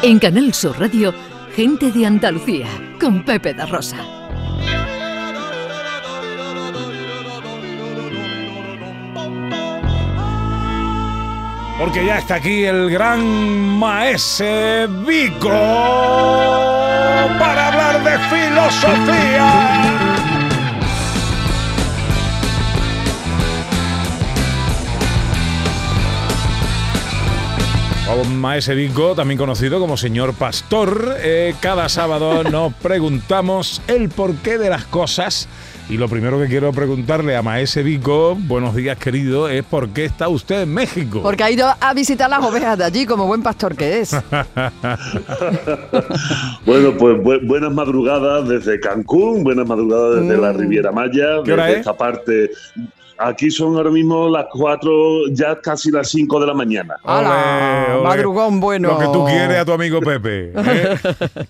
En Canal Sur Radio, Gente de Andalucía, con Pepe da Rosa. Porque ya está aquí el gran maese Vico para hablar de filosofía. Maese Vico, también conocido como señor Pastor, eh, cada sábado nos preguntamos el porqué de las cosas. Y lo primero que quiero preguntarle a Maese Vico, buenos días querido, es ¿por qué está usted en México? Porque ha ido a visitar las ovejas de allí como buen pastor que es. bueno, pues buenas madrugadas desde Cancún, buenas madrugadas desde la mm. Riviera Maya, desde esta parte Aquí son ahora mismo las 4, ya casi las 5 de la mañana. ¡Hala! Madrugón bueno. Lo que tú quieres a tu amigo Pepe. ¿eh?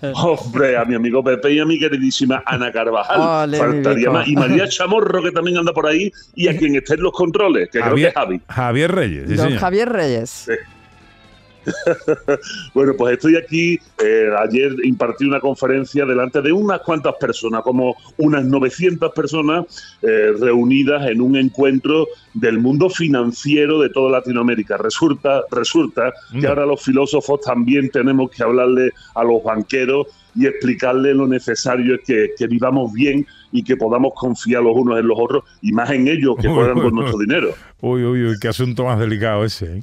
Hombre, a mi amigo Pepe y a mi queridísima Ana Carvajal. Faltaría más. Y María Chamorro, que también anda por ahí, y a quien esté en los controles, que creo que es Javi. Javier Reyes. Don Javier Reyes. Sí. bueno, pues estoy aquí. Eh, ayer impartí una conferencia delante de unas cuantas personas, como unas 900 personas eh, reunidas en un encuentro del mundo financiero de toda Latinoamérica. Resulta, resulta que ahora los filósofos también tenemos que hablarle a los banqueros y explicarle lo necesario es que, vivamos bien y que podamos confiar los unos en los otros y más en ellos que puedan con nuestro dinero. Uy, uy, uy, qué asunto más delicado ese. ¿eh?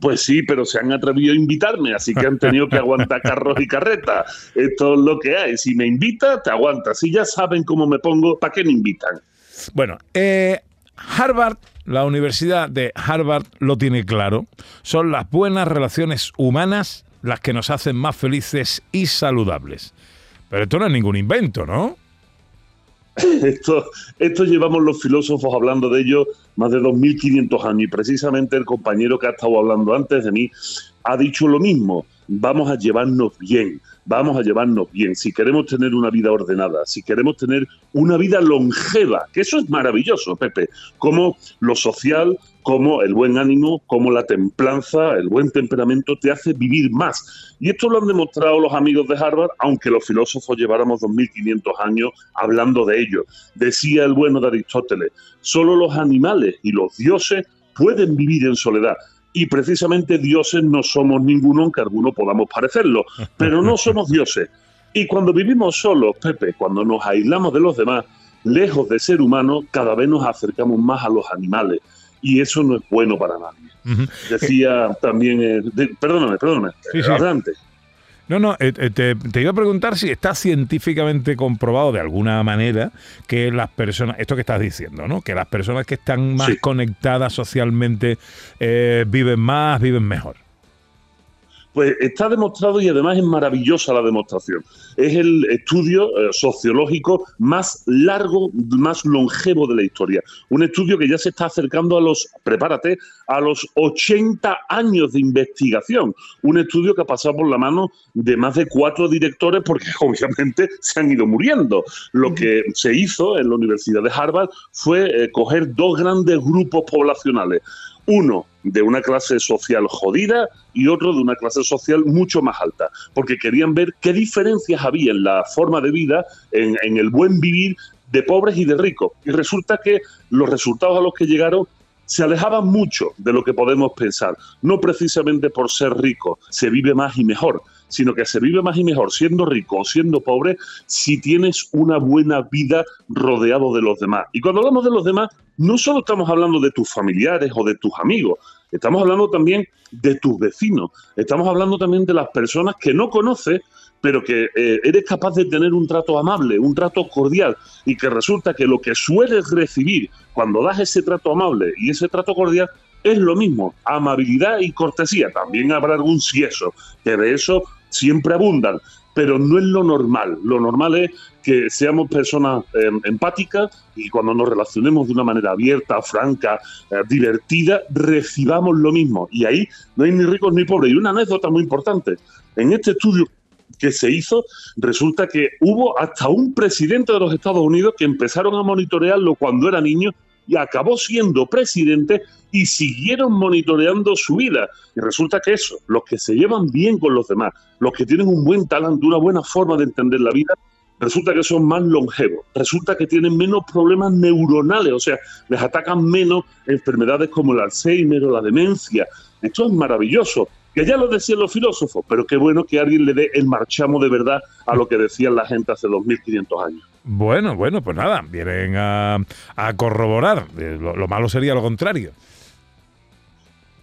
Pues sí, pero se han atrevido a invitarme, así que han tenido que aguantar carros y carretas. Esto es lo que hay. Si me invita, te aguanta. Si ya saben cómo me pongo, ¿para qué me invitan? Bueno, eh, Harvard, la Universidad de Harvard lo tiene claro. Son las buenas relaciones humanas las que nos hacen más felices y saludables. Pero esto no es ningún invento, ¿no? Esto, llevamos los filósofos hablando de ello más de 2.500 años y precisamente el compañero que ha estado hablando antes de mí ha dicho lo mismo, vamos a llevarnos bien, vamos a llevarnos bien, si queremos tener una vida ordenada, si queremos tener una vida longeva, que eso es maravilloso, Pepe, como lo social, como el buen ánimo, como la templanza, el buen temperamento te hace vivir más. Y esto lo han demostrado los amigos de Harvard, aunque los filósofos lleváramos 2500 años hablando de ello. Decía el bueno de Aristóteles, solo los animales y los dioses pueden vivir en soledad. Y precisamente dioses no somos ninguno, aunque alguno podamos parecerlo, pero no somos dioses. Y cuando vivimos solos, Pepe, cuando nos aislamos de los demás, lejos de ser humanos, cada vez nos acercamos más a los animales y eso no es bueno para nadie. Decía también, eh, perdóname, perdóname, adelante. No, no, eh, eh, te, iba a preguntar si está científicamente comprobado de alguna manera que las personas, esto que estás diciendo, ¿no? Que las personas que están más conectadas socialmente viven más, viven mejor. Pues está demostrado y además es maravillosa la demostración. Es el estudio eh, sociológico más largo, más longevo de la historia. Un estudio que ya se está acercando a los, prepárate, a los 80 años de investigación. Un estudio que ha pasado por la mano de más de cuatro directores porque obviamente se han ido muriendo. Lo que se hizo en la Universidad de Harvard fue eh, coger dos grandes grupos poblacionales uno de una clase social jodida y otro de una clase social mucho más alta, porque querían ver qué diferencias había en la forma de vida, en, el buen vivir de pobres y de ricos. Y resulta que los resultados a los que llegaron se alejaban mucho de lo que podemos pensar. No precisamente por ser rico se vive más y mejor, sino que se vive más y mejor siendo rico siendo pobre si tienes una buena vida rodeado de los demás. Y cuando hablamos de los demás, no solo estamos hablando de tus familiares o de tus amigos, estamos hablando también de tus vecinos, estamos hablando también de las personas que no conoces, pero que eh, eres capaz de tener un trato amable, un trato cordial, y que resulta que lo que sueles recibir cuando das ese trato amable y ese trato cordial es lo mismo, amabilidad y cortesía. También habrá algún cieso, que de eso siempre abundan, pero no es lo normal. Lo normal es que seamos personas em, empáticas y cuando nos relacionemos de una manera abierta, franca, eh, divertida, recibamos lo mismo. Y ahí no hay ni ricos ni pobres. Y una anécdota muy importante. En este estudio que se hizo, resulta que hubo hasta un presidente de los Estados Unidos que empezaron a monitorearlo cuando era niño y acabó siendo presidente y siguieron monitoreando su vida. Y resulta que eso, los que se llevan bien con los demás, los que tienen un buen talento, una buena forma de entender la vida, resulta que son más longevos, resulta que tienen menos problemas neuronales, o sea, les atacan menos enfermedades como el Alzheimer o la demencia. Esto es maravilloso, que ya lo decían los filósofos, pero qué bueno que alguien le dé el marchamo de verdad a lo que decían la gente hace 2500 años. Bueno, bueno, pues nada, vienen a, corroborar. Eh, lo malo sería lo contrario.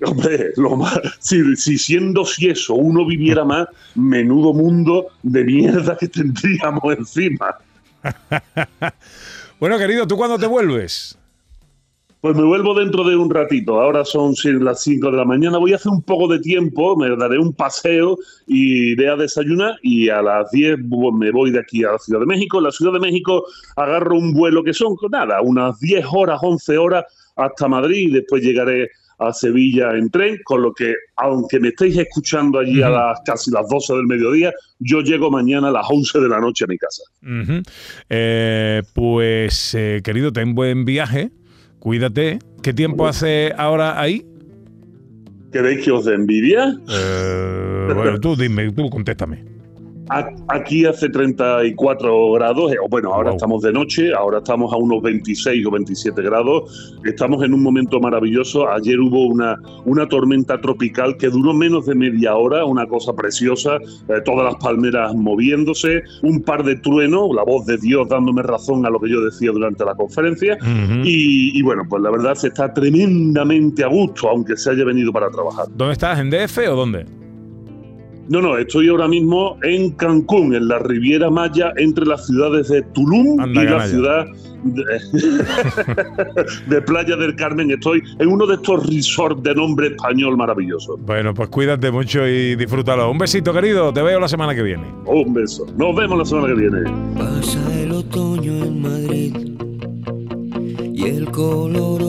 Hombre, lo más, si, siendo si eso uno viviera más, menudo mundo de mierda que tendríamos encima. bueno, querido, ¿tú cuándo te vuelves? Pues me vuelvo dentro de un ratito. Ahora son las 5 de la mañana. Voy a hacer un poco de tiempo, me daré un paseo y iré a desayunar. Y a las 10 me voy de aquí a la Ciudad de México. En la Ciudad de México agarro un vuelo que son, nada, unas 10 horas, 11 horas hasta Madrid y después llegaré a Sevilla en tren, con lo que, aunque me estéis escuchando allí a las casi las 12 del mediodía, yo llego mañana a las 11 de la noche a mi casa. Eh, pues, eh, querido, ten buen viaje, cuídate. ¿Qué tiempo hace ahora ahí? ¿Queréis que os envidia? Eh, bueno, tú dime, tú contéstame. Aquí hace 34 grados, eh, bueno, ahora estamos de noche, ahora estamos a unos 26 o 27 grados, estamos en un momento maravilloso. Ayer hubo una, una tormenta tropical que duró menos de media hora, una cosa preciosa, eh, todas las palmeras moviéndose, un par de truenos, la voz de Dios dándome razón a lo que yo decía durante la conferencia, y, y bueno, pues la verdad se está tremendamente a gusto, aunque se haya venido para trabajar. ¿Dónde estás? ¿En DF o dónde? No, no, estoy ahora mismo en Cancún, en la Riviera Maya, entre las ciudades de Tulum y la ciudad de, Playa del Carmen. Estoy en uno de estos resorts de nombre español maravilloso. Bueno, pues cuídate mucho y disfrútalo. Un besito, querido. Te veo la semana que viene. Un beso. Nos vemos la semana que viene. Pasa el otoño en Madrid y el color